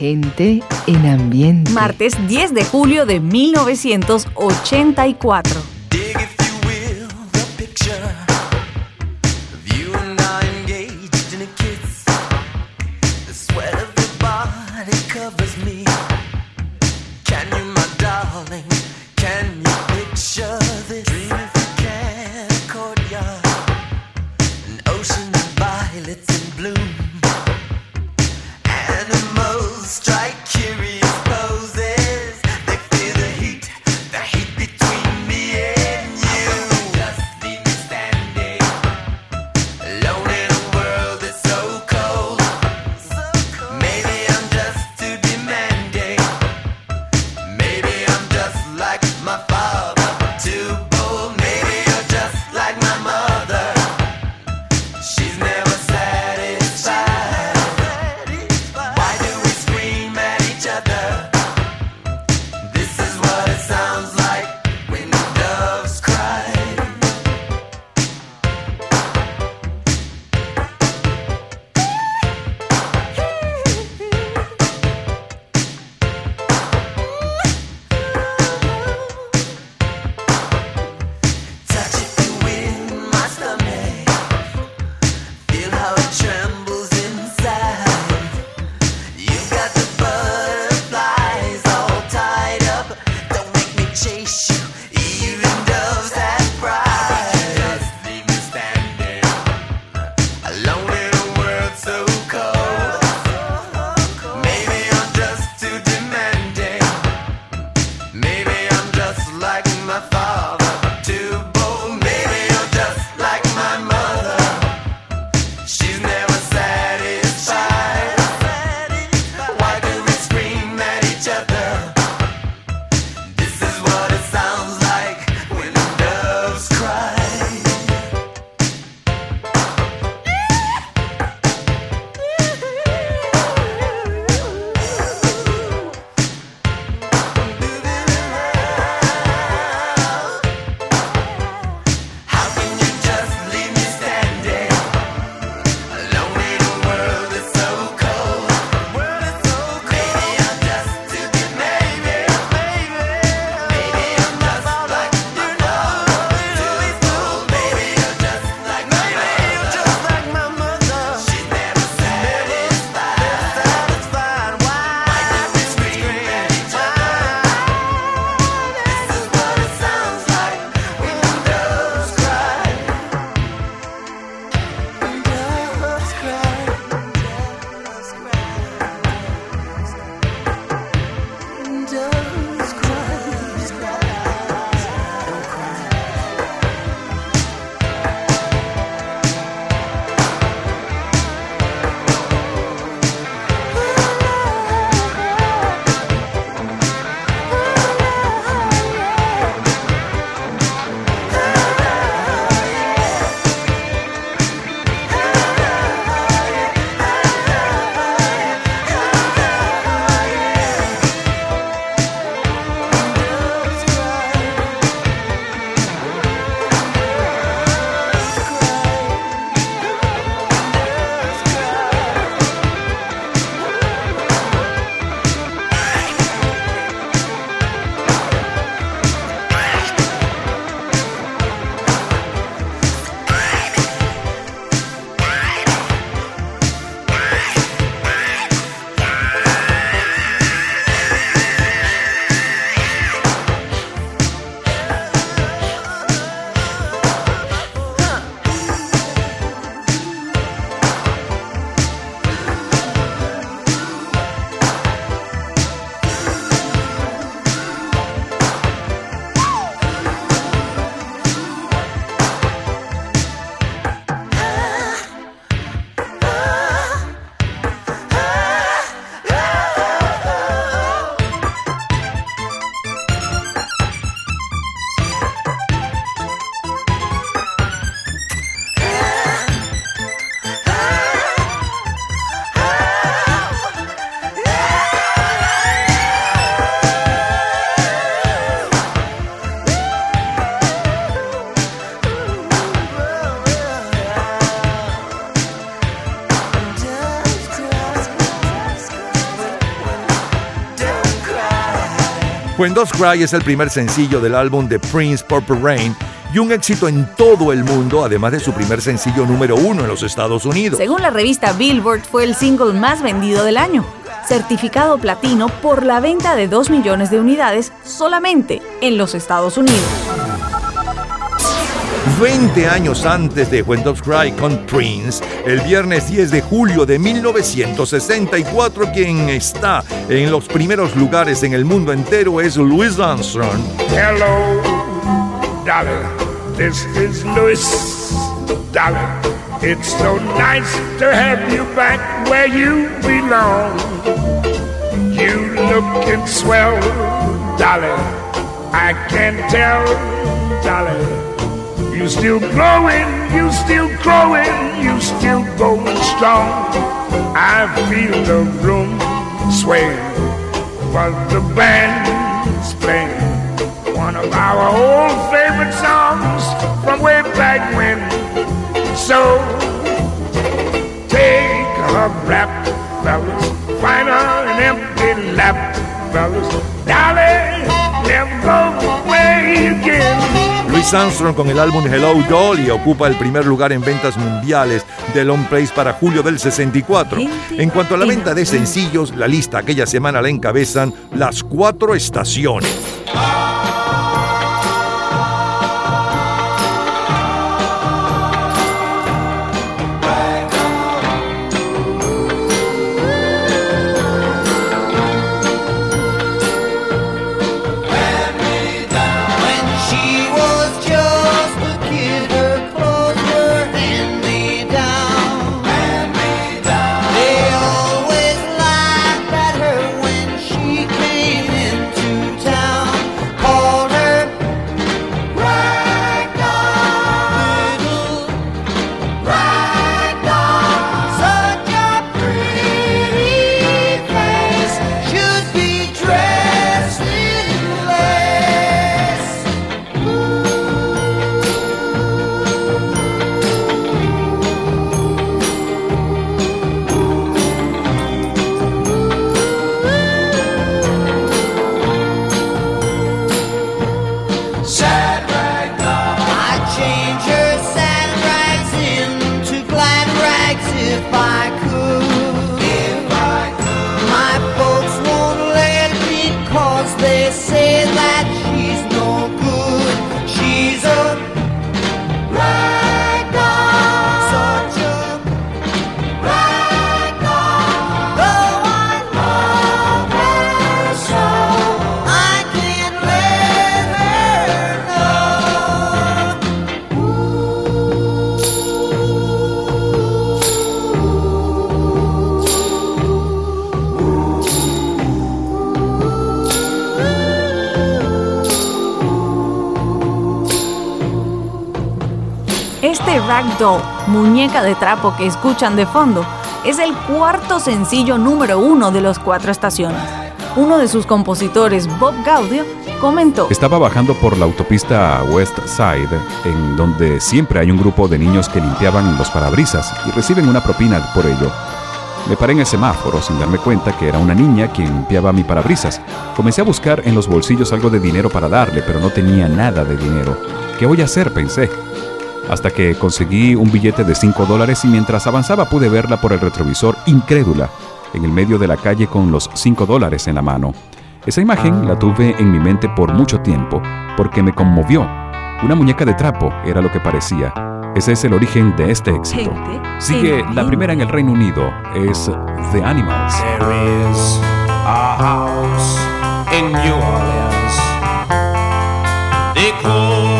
Gente en ambiente. Martes 10 de julio de 1984. When Doves Cry es el primer sencillo del álbum de Prince Purple Rain y un éxito en todo el mundo, además de su primer sencillo número uno en los Estados Unidos. Según la revista Billboard, fue el single más vendido del año, certificado platino por la venta de 2 millones de unidades solamente en los Estados Unidos. 20 años antes de When Doves Cry con Prince, el viernes 10 de julio de 1964, quien está en los primeros lugares en el mundo entero es Louis Armstrong. Hello, darling, this is Louis, darling. It's so nice to have you back where you belong. You looking swell, darling. I can tell, darling. You still growing, you still growing, you still going strong. I feel the room sway, but the band's playing one of our old favorite songs from way back when. So take a rap, fellas, find an empty lap, fellas, darling, Louis Armstrong con el álbum Hello Dolly ocupa el primer lugar en ventas mundiales de Long Place para julio del 64. En cuanto a la venta de sencillos, la lista aquella semana la encabezan las cuatro estaciones. Muñeca de trapo que escuchan de fondo, es el cuarto sencillo número uno de los cuatro estaciones. Uno de sus compositores, Bob Gaudio, comentó: Estaba bajando por la autopista West Side, en donde siempre hay un grupo de niños que limpiaban los parabrisas y reciben una propina por ello. Me paré en el semáforo sin darme cuenta que era una niña quien limpiaba mi parabrisas. Comencé a buscar en los bolsillos algo de dinero para darle, pero no tenía nada de dinero. ¿Qué voy a hacer? pensé hasta que conseguí un billete de 5 dólares y mientras avanzaba pude verla por el retrovisor incrédula, en el medio de la calle con los 5 dólares en la mano. Esa imagen la tuve en mi mente por mucho tiempo, porque me conmovió. Una muñeca de trapo era lo que parecía. Ese es el origen de este éxito. Sigue la primera en el Reino Unido, es The Animals. There is a house in New Orleans. They call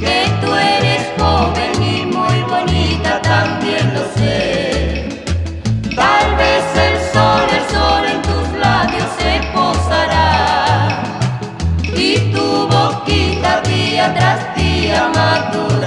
que tú eres joven y muy bonita, también lo sé. Tal vez el sol, el sol en tus labios se posará y tu boquita día tras día madura.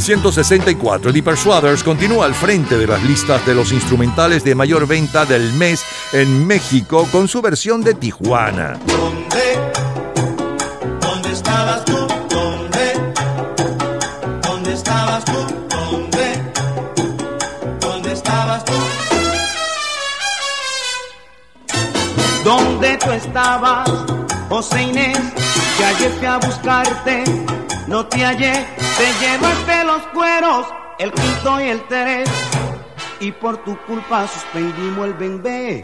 1964, The Persuaders continúa al frente de las listas de los instrumentales de mayor venta del mes en México con su versión de Tijuana. ¿Dónde? ¿Dónde estabas tú? ¿Dónde? ¿Dónde estabas tú? ¿Dónde? ¿Dónde estabas tú? ¿Dónde tú estabas, José Inés? Que ayer fui a buscarte, no te hallé, te llevaste los cueros, el quinto y el tres, y por tu culpa suspendimos el bembé.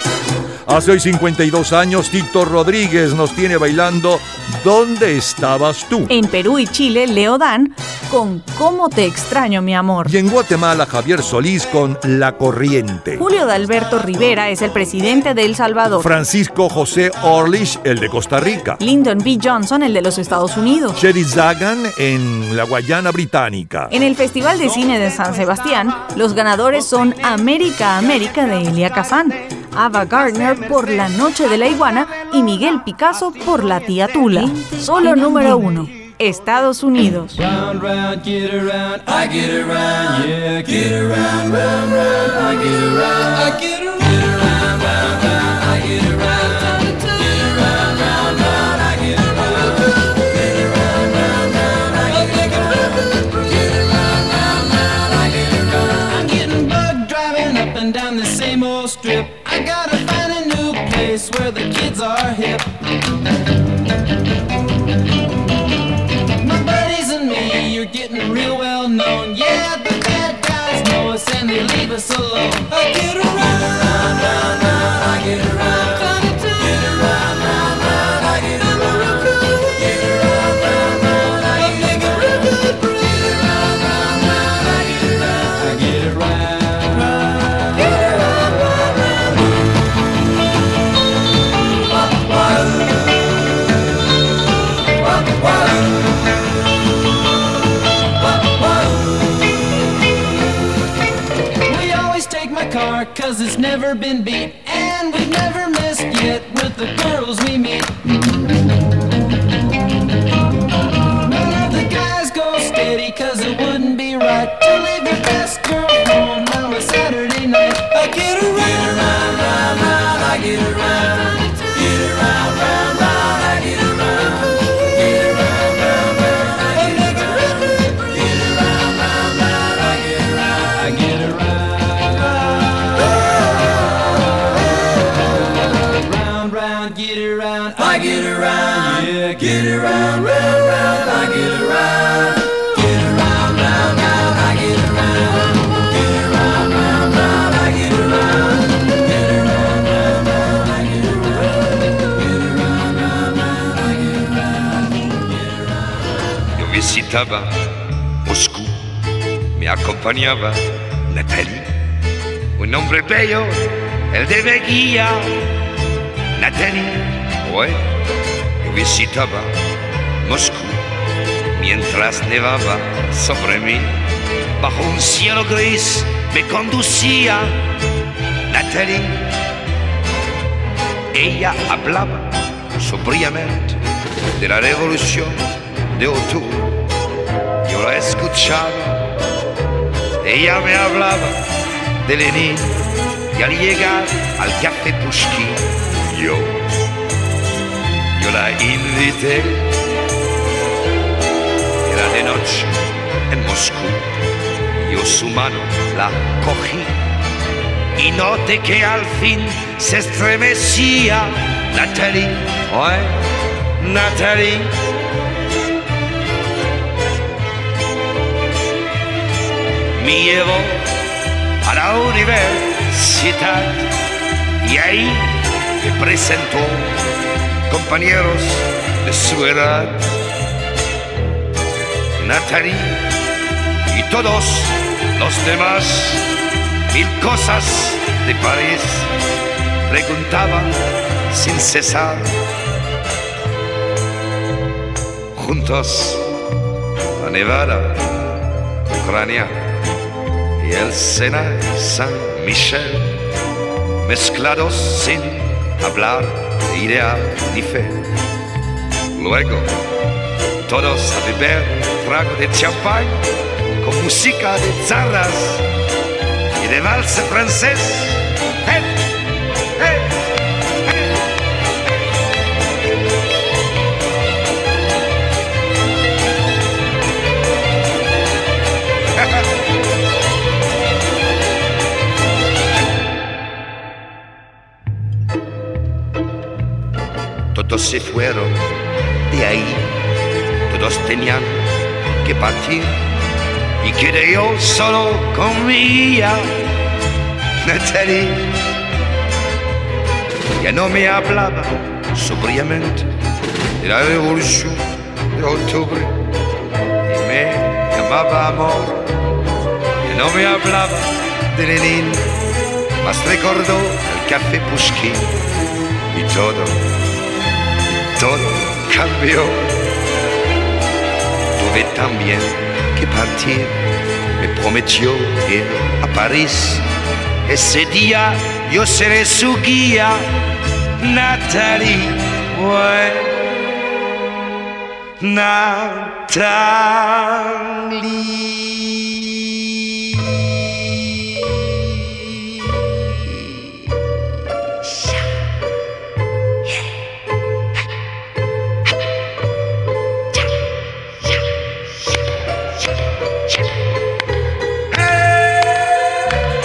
Hace hoy 52 años, Tito Rodríguez nos tiene bailando ¿Dónde estabas tú? En Perú y Chile, Leo Dan con Cómo te extraño, mi amor. Y en Guatemala, Javier Solís con La Corriente. Julio de Alberto Rivera es el presidente de El Salvador. Francisco José Orlich, el de Costa Rica. Lyndon B. Johnson, el de los Estados Unidos. Sherry Zagan en la Guayana Británica. En el Festival de Cine de San Sebastián, los ganadores son América América de Elia Kazan, Ava Gardner por La Noche de la Iguana y Miguel Picasso por La Tía Tula. Solo número uno, Estados Unidos. Alone. I get my cause it's never been beat. And we've never missed yet with the girls we meet. None of the guys go steady cause it wouldn't be right To leave your best Yo visitaba Moscú, me acompañaba Natalie, un hombre bello, el de Beguía. Natalie, yo visitaba Moscú mientras nevaba sobre mí. bajo un cielo gris me conducía Natalie. Ella hablaba sobriamente de la revolución de octubre. Escuchaba. Ella me hablaba de Lenin y al llegar al café Pushkin, yo, yo la invité. Era de noche en Moscú. Yo su mano la cogí y noté que al fin se estremecía Natalie, ouais, Natalie. Me llevó a la universidad y ahí me presentó compañeros de su edad. Natalie y todos los demás, mil cosas de París, preguntaban sin cesar. Juntos a Nevada, Ucrania y el Sena San Michel, mezclados sin hablar de idea ni fe. Luego, todos a beber trago de champán con música de zarras y de vals francés. Se fueron. De ahí, todos tenían que partir. Y quedé yo solo con mi hija, Natalie. Ya no me hablaba sobriamente. De la revolución de octubre. Y me llamaba amor. Ya no me hablaba de Lenin, mas recordó el café Pushkin y todo, todo cambió. Tuve también que partir, me prometió ir a París. Ese día yo seré su guía, Natalie. Natalie.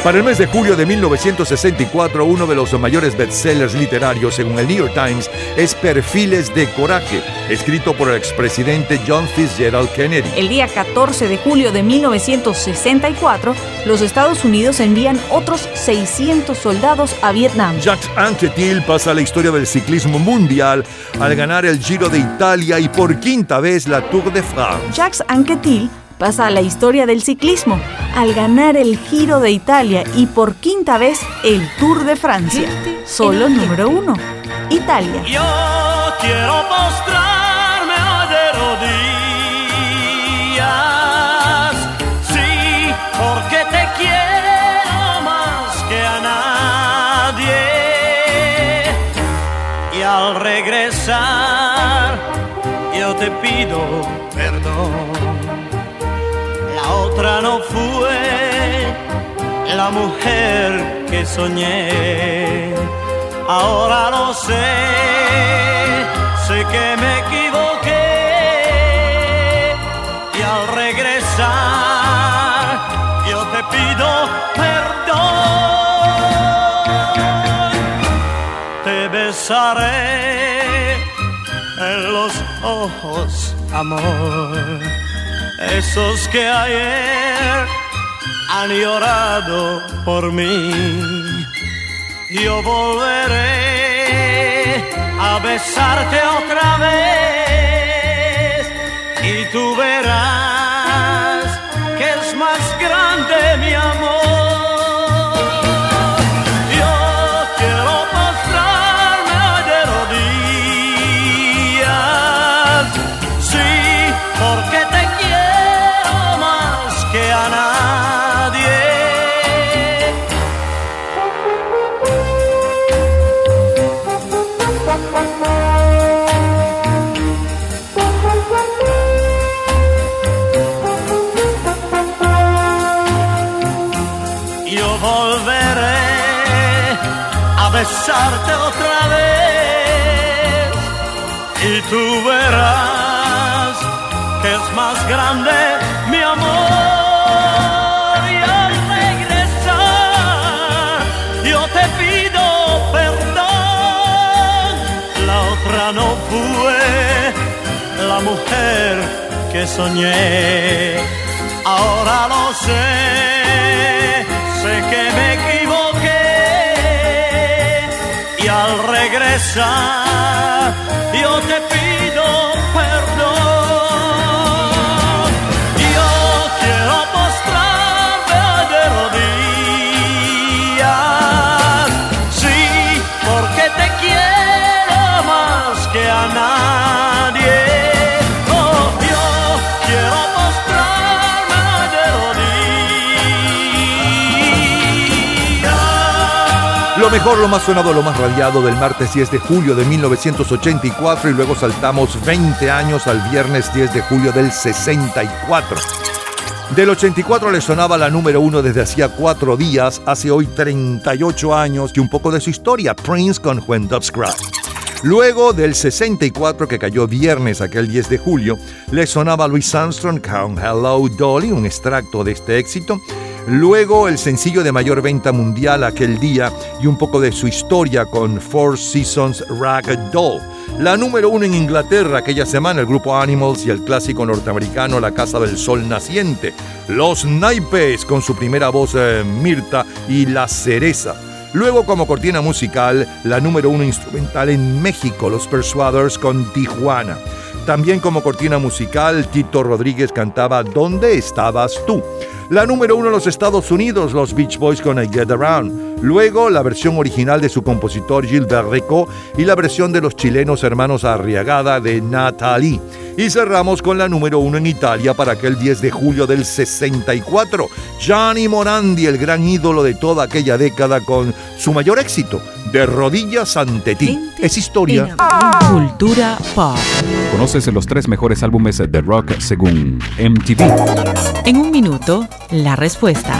Para el mes de julio de 1964, uno de los mayores bestsellers literarios, según el New York Times, es Perfiles de Coraje, escrito por el expresidente John Fitzgerald Kennedy. El día 14 de julio de 1964, los Estados Unidos envían otros 600 soldados a Vietnam. Jacques Anquetil pasa a la historia del ciclismo mundial al ganar el Giro de Italia y por quinta vez la Tour de France. Jacques Anquetil pasa a la historia del ciclismo al ganar el Giro de Italia y por quinta vez el Tour de Francia. Solo número uno, Italia. Yo quiero postrarme de rodillas, sí, porque te quiero más que a nadie. Y al regresar, yo te pido perdón. Otra no fue la mujer que soñé. Ahora lo sé, sé que me equivoqué. Y al regresar, yo te pido perdón. Te besaré en los ojos, amor. Esos que ayer han llorado por mí. Yo volveré a besarte otra vez y tú verás otra vez. Y tú verás que es más grande mi amor. Y al regresar yo te pido perdón. La otra no fue la mujer que soñé. Ahora lo sé sé que me equivoqué al regresar yo te pido Lo mejor, lo más sonado, lo más radiado del martes 10 de julio de 1984 y luego saltamos 20 años al viernes 10 de julio del 64. Del 84 le sonaba la número uno desde hacía cuatro días, hace hoy 38 años, y un poco de su historia, Prince con When Doves Cry. Luego del 64 que cayó viernes aquel 10 de julio, le sonaba Louis Armstrong con Hello Dolly, un extracto de este éxito. Luego el sencillo de mayor venta mundial aquel día y un poco de su historia con Four Seasons Rag Doll. La número uno en Inglaterra aquella semana, el grupo Animals y el clásico norteamericano La Casa del Sol Naciente. Los Naipes con su primera voz eh, Mirta y La Cereza. Luego como cortina musical, la número uno instrumental en México, Los Persuaders con Tijuana. También como cortina musical, Tito Rodríguez cantaba ¿Dónde estabas tú? La número uno en los Estados Unidos, los Beach Boys con I Get Around. Luego la versión original de su compositor Gilbert Rico y la versión de los chilenos hermanos Arriagada de Natalie. Y cerramos con la número uno en Italia para aquel 10 de julio del 64. Gianni Morandi, el gran ídolo de toda aquella década con su mayor éxito, De rodillas ante ti. Es historia. Cultura pop. ¿Conoces los tres mejores álbumes de rock según MTV? En un minuto, la respuesta.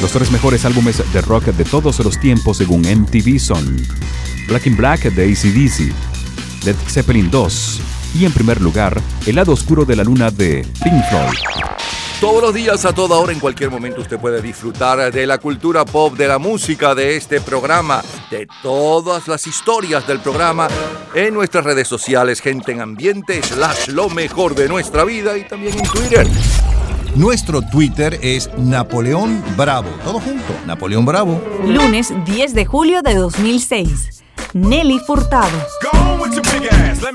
Los tres mejores álbumes de rock de todos los tiempos según MTV son Black in Black de ACDC, Led Zeppelin 2 y en primer lugar El lado oscuro de la luna de Pink Floyd. Todos los días, a toda hora, en cualquier momento, usted puede disfrutar de la cultura pop, de la música, de este programa, de todas las historias del programa en nuestras redes sociales, gente en ambiente, slash lo mejor de nuestra vida y también en Twitter. Nuestro Twitter es Napoleón Bravo. Todo junto, Napoleón Bravo. Lunes 10 de julio de 2006. Nelly Furtado. Go on with your big ass, let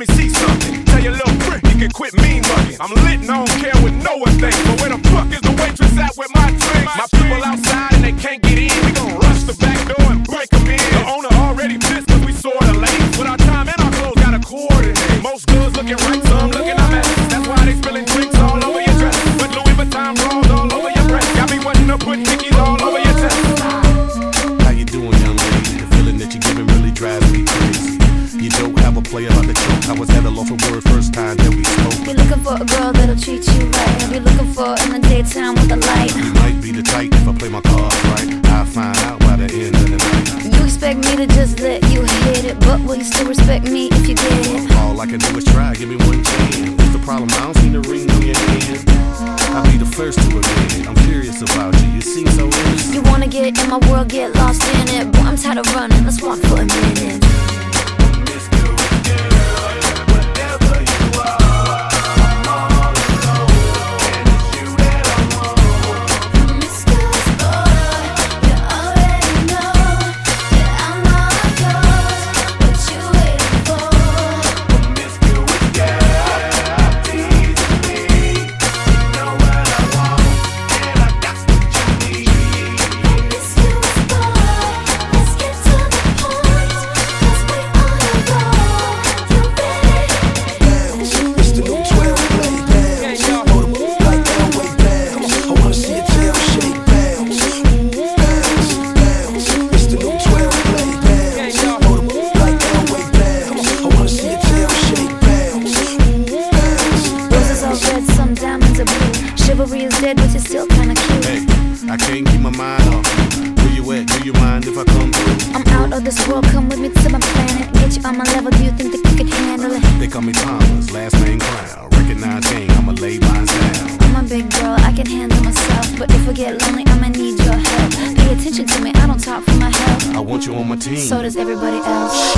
want you on my team. So does everybody else.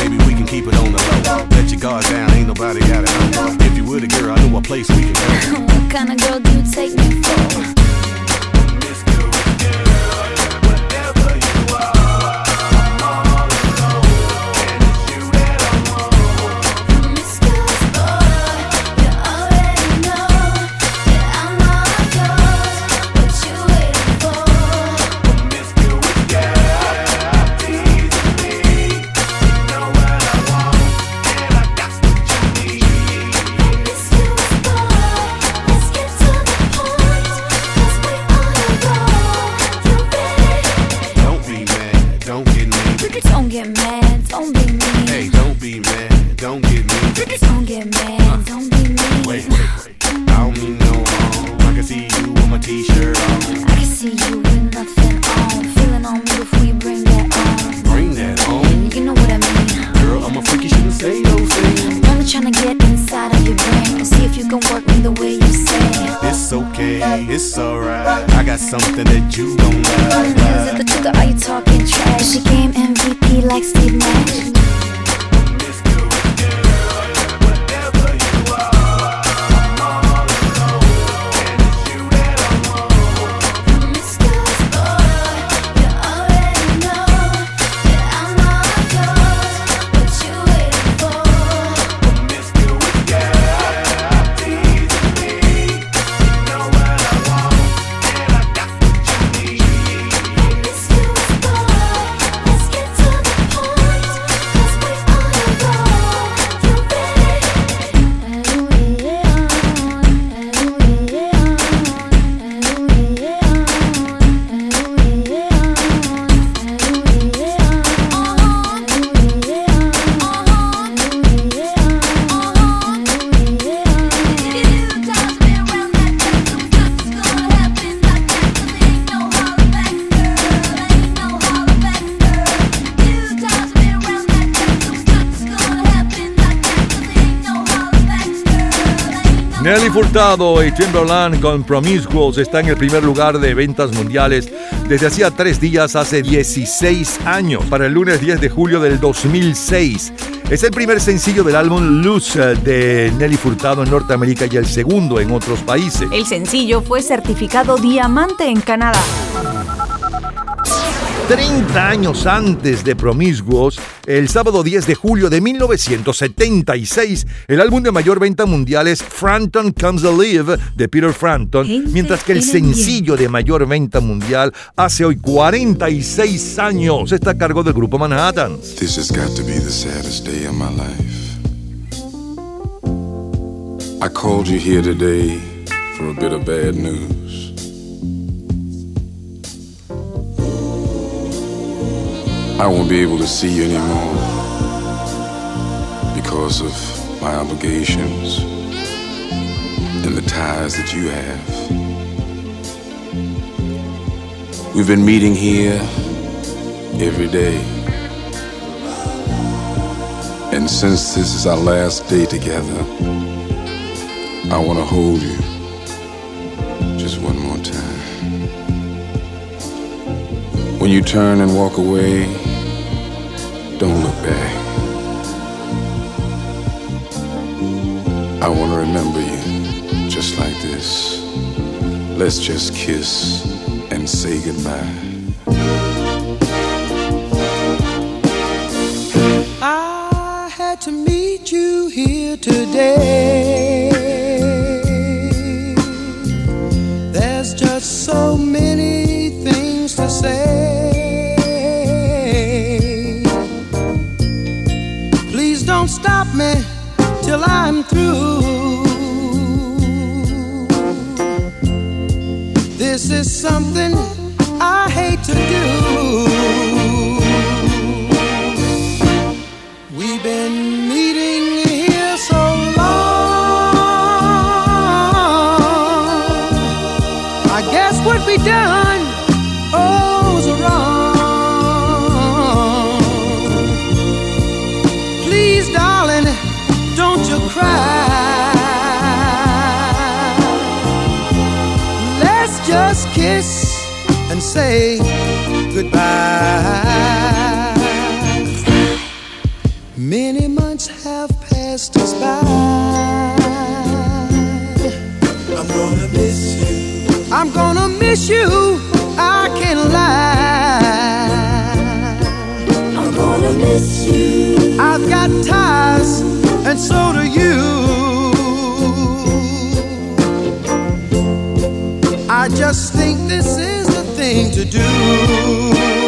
Baby, we can keep it on the low. Let your guard down, ain't nobody got it. If you were the girl, I know a place we can go. what kind of girl do you take me for? Furtado y Timberland está en el primer lugar de ventas mundiales desde hacía tres días hace 16 años, para el lunes 10 de julio del 2006. Es el primer sencillo del álbum Loose de Nelly Furtado en Norteamérica y el segundo en otros países. El sencillo fue certificado diamante en Canadá. 30 años antes de Promiscuous, el sábado 10 de julio de 1976, el álbum de mayor venta mundial es Frampton Comes Alive de Peter Frampton, mientras que el sencillo de mayor venta mundial hace hoy 46 años está a cargo del grupo Manhattan. This has got to be the saddest day of my life. I called you here today for a bit of bad news. I won't be able to see you anymore because of my obligations and the ties that you have. We've been meeting here every day. And since this is our last day together, I want to hold you just one When you turn and walk away, don't look back. I want to remember you just like this. Let's just kiss and say goodbye. I had to meet you here today. Months have passed us by. I'm gonna miss you. I'm gonna miss you. I can't lie. I'm gonna miss you. I've got ties, and so do you. I just think this is the thing to do.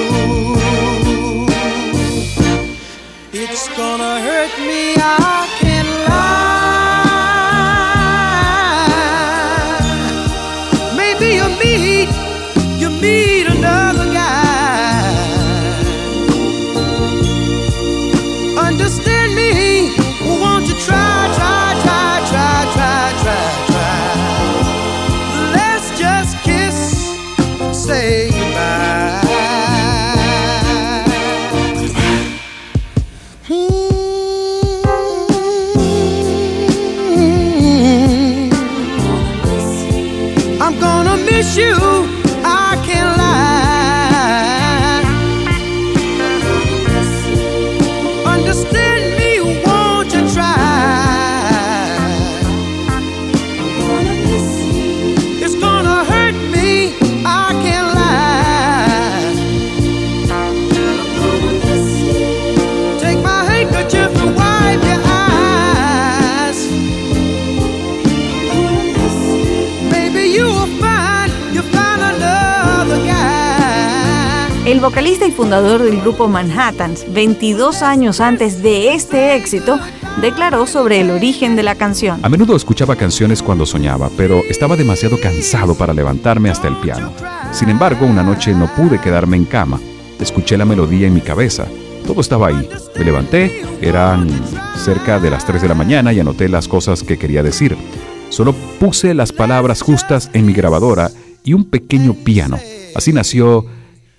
Vocalista y fundador del grupo Manhattans, 22 años antes de este éxito, declaró sobre el origen de la canción. A menudo escuchaba canciones cuando soñaba, pero estaba demasiado cansado para levantarme hasta el piano. Sin embargo, una noche no pude quedarme en cama. Escuché la melodía en mi cabeza. Todo estaba ahí. Me levanté, eran cerca de las 3 de la mañana y anoté las cosas que quería decir. Solo puse las palabras justas en mi grabadora y un pequeño piano. Así nació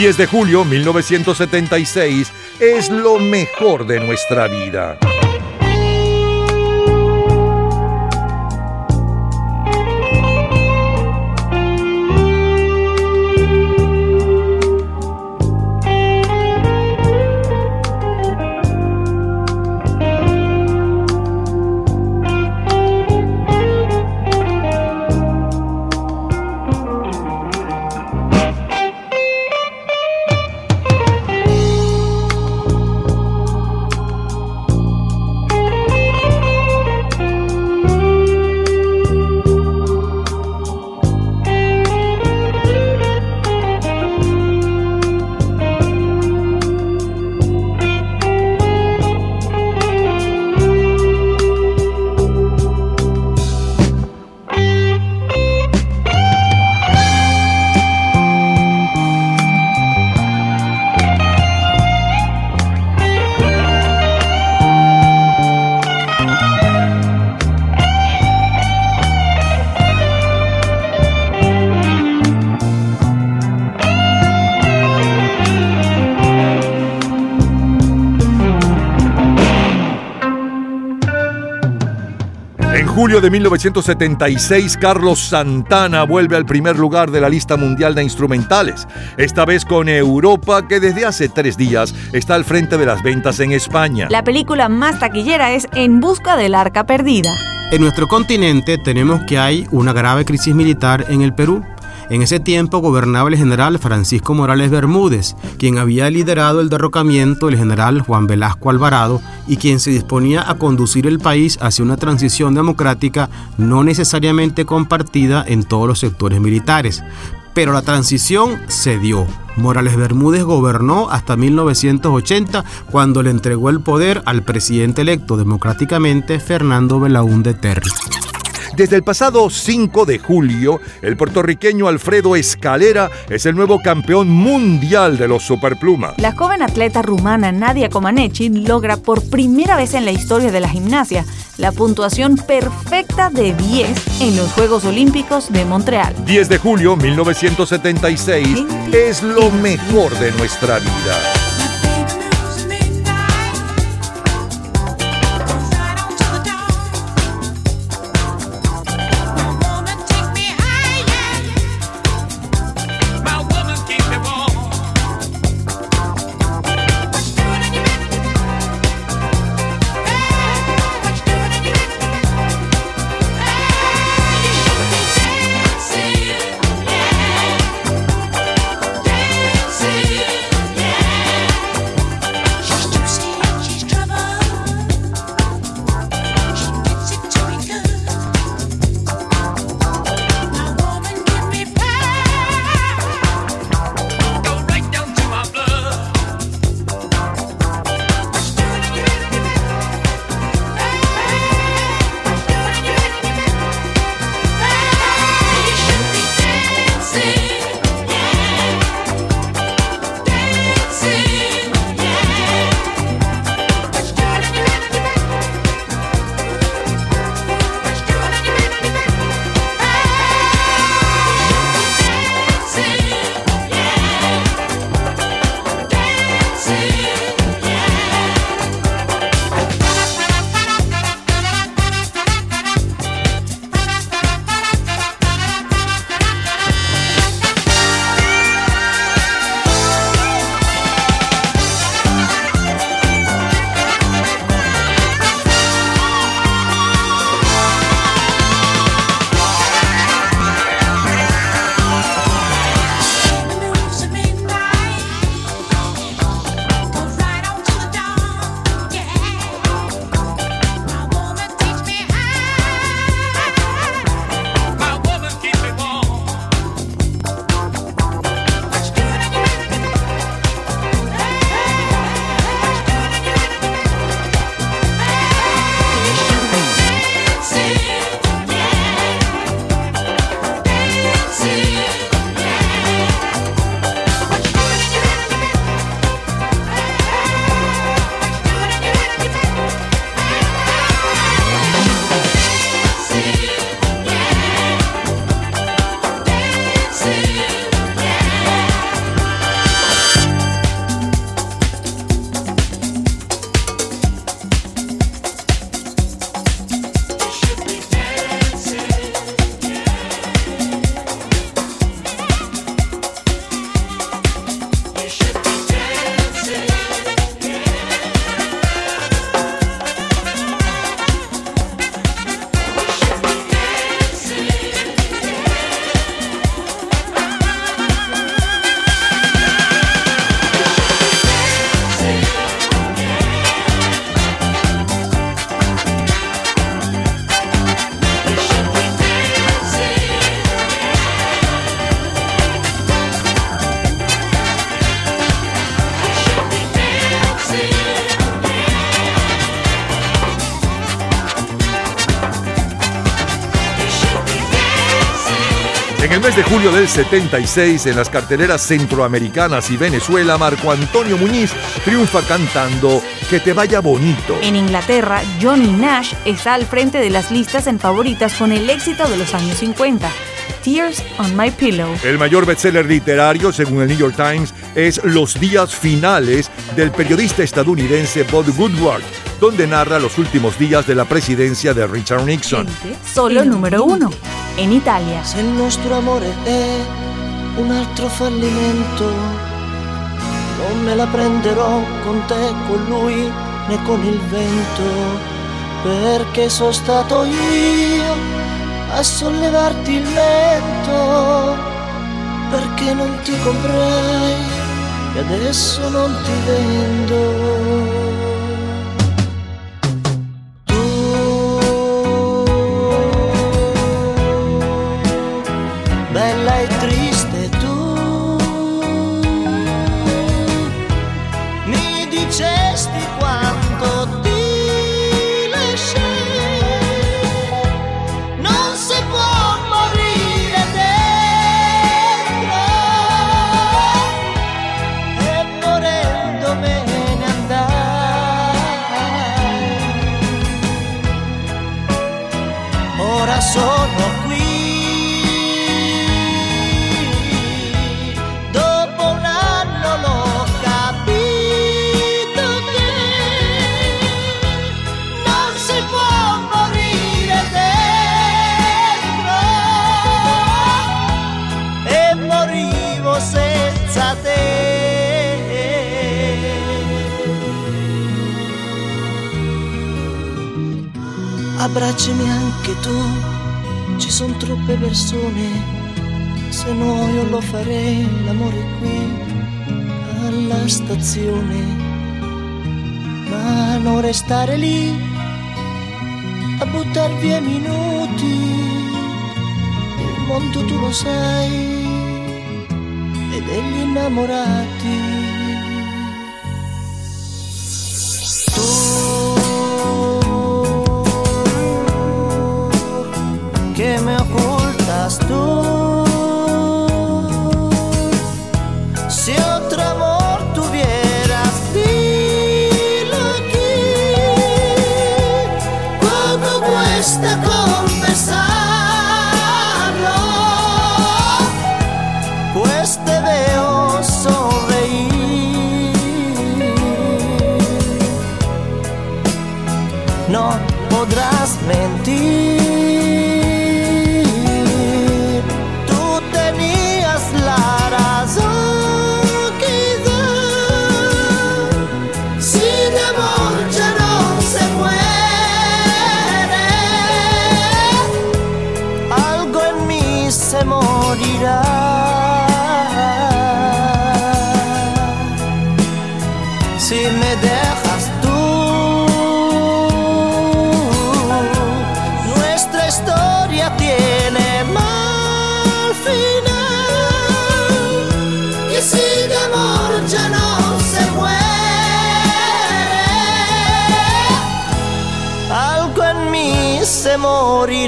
10 de julio 1976 es lo mejor de nuestra vida. Julio de 1976, Carlos Santana vuelve al primer lugar de la lista mundial de instrumentales, esta vez con Europa, que desde hace tres días está al frente de las ventas en España. La película más taquillera es En Busca del Arca Perdida. En nuestro continente tenemos que hay una grave crisis militar en el Perú. En ese tiempo gobernaba el general Francisco Morales Bermúdez, quien había liderado el derrocamiento del general Juan Velasco Alvarado y quien se disponía a conducir el país hacia una transición democrática no necesariamente compartida en todos los sectores militares. Pero la transición se dio. Morales Bermúdez gobernó hasta 1980 cuando le entregó el poder al presidente electo democráticamente Fernando Belaúnde Terry. Desde el pasado 5 de julio, el puertorriqueño Alfredo Escalera es el nuevo campeón mundial de los superplumas. La joven atleta rumana Nadia Comaneci logra por primera vez en la historia de la gimnasia la puntuación perfecta de 10 en los Juegos Olímpicos de Montreal. 10 de julio 1976 es lo mejor de nuestra vida. Julio del 76, en las carteleras centroamericanas y Venezuela, Marco Antonio Muñiz triunfa cantando Que te vaya bonito. En Inglaterra, Johnny Nash está al frente de las listas en favoritas con el éxito de los años 50. Tears on My Pillow. El mayor bestseller literario, según el New York Times, es Los días finales del periodista estadounidense Bob Woodward. Donde narra los últimos días de la presidencia de Richard Nixon. Solo número uno. En Italia. Se il nostro amore è un altro fallimento, non me la prenderò con te, con lui, né con il vento, perché sono stato io a sollevarti il mento, perché non ti comprai e adesso non ti vendo. Abbracciami anche tu, ci sono troppe persone se no io lo farei. L'amore qui alla stazione. Ma non restare lì a buttar via minuti. Il mondo tu lo sai e degli innamorati che me ocultas tú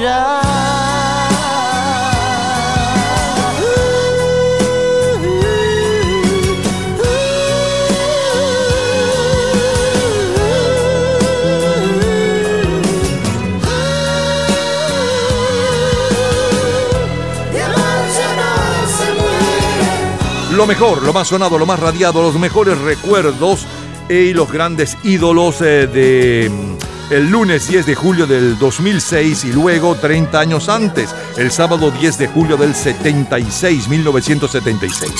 Lo mejor, lo más sonado, lo más radiado, los mejores recuerdos y los grandes ídolos eh, de el lunes 10 de julio del 2006 y luego 30 años antes, el sábado 10 de julio del 76, 1976.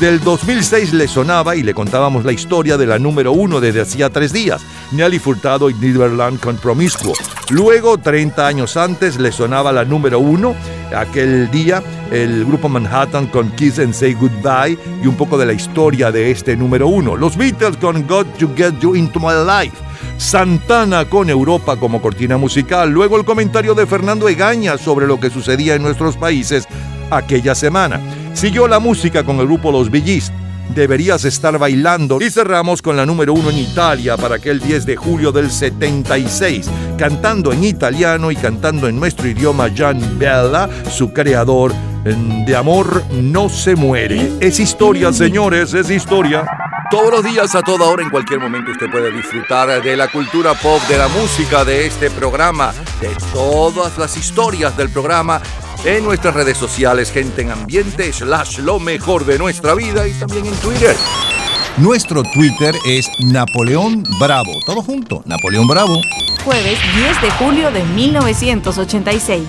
Del 2006 le sonaba y le contábamos la historia de la número uno desde hacía tres días, Nelly Furtado y Neverland con Promiscuo. Luego, 30 años antes, le sonaba la número uno, aquel día, el grupo Manhattan con Kiss and Say Goodbye y un poco de la historia de este número uno. Los Beatles con Got to Get You Into My Life. Santana con Europa como cortina musical. Luego el comentario de Fernando Egaña sobre lo que sucedía en nuestros países aquella semana. Siguió la música con el grupo Los Billys. Deberías estar bailando. Y cerramos con la número uno en Italia para aquel 10 de julio del 76, cantando en italiano y cantando en nuestro idioma Gian Bella, su creador de amor no se muere. Es historia, señores, es historia. Todos los días, a toda hora, en cualquier momento, usted puede disfrutar de la cultura pop, de la música, de este programa, de todas las historias del programa en nuestras redes sociales, gente en ambiente, slash lo mejor de nuestra vida y también en Twitter. Nuestro Twitter es Napoleón Bravo. Todo junto, Napoleón Bravo. Jueves 10 de julio de 1986.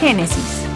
Génesis.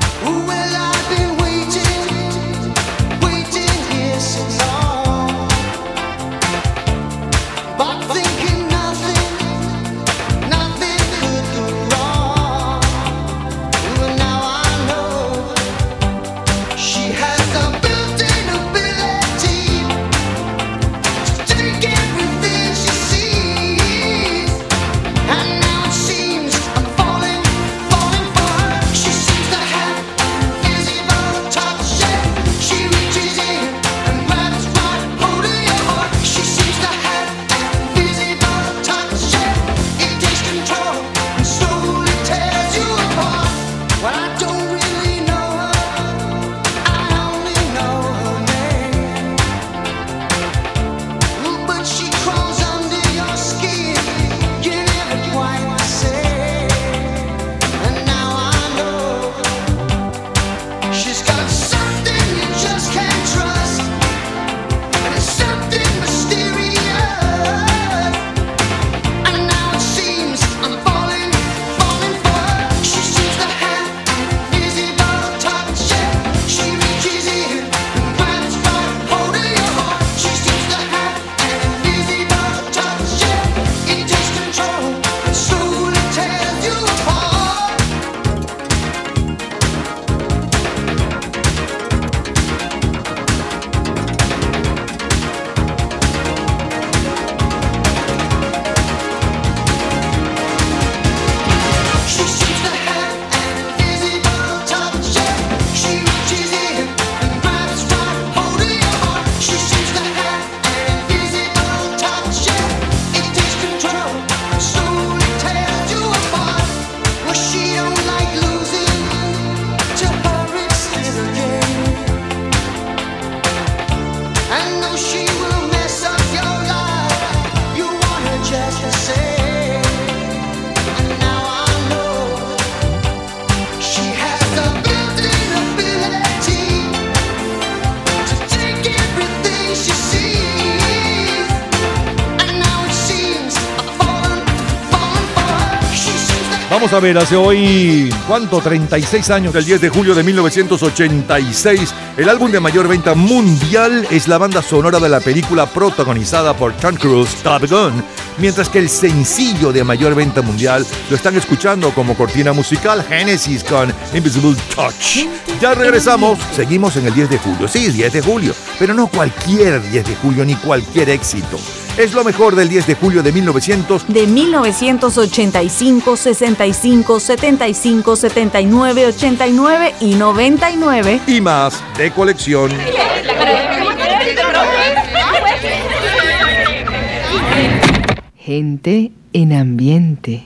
Ver, hace hoy, ¿cuánto? 36 años, el 10 de julio de 1986. El álbum de mayor venta mundial es la banda sonora de la película protagonizada por Tom Cruise, Top Gun. Mientras que el sencillo de mayor venta mundial lo están escuchando como cortina musical Genesis con Invisible Touch. Ya regresamos, seguimos en el 10 de julio. Sí, 10 de julio, pero no cualquier 10 de julio ni cualquier éxito. Es lo mejor del 10 de julio de 1900. De 1985, 65, 75, 79, 89 y 99. Y más de colección. Gente en ambiente.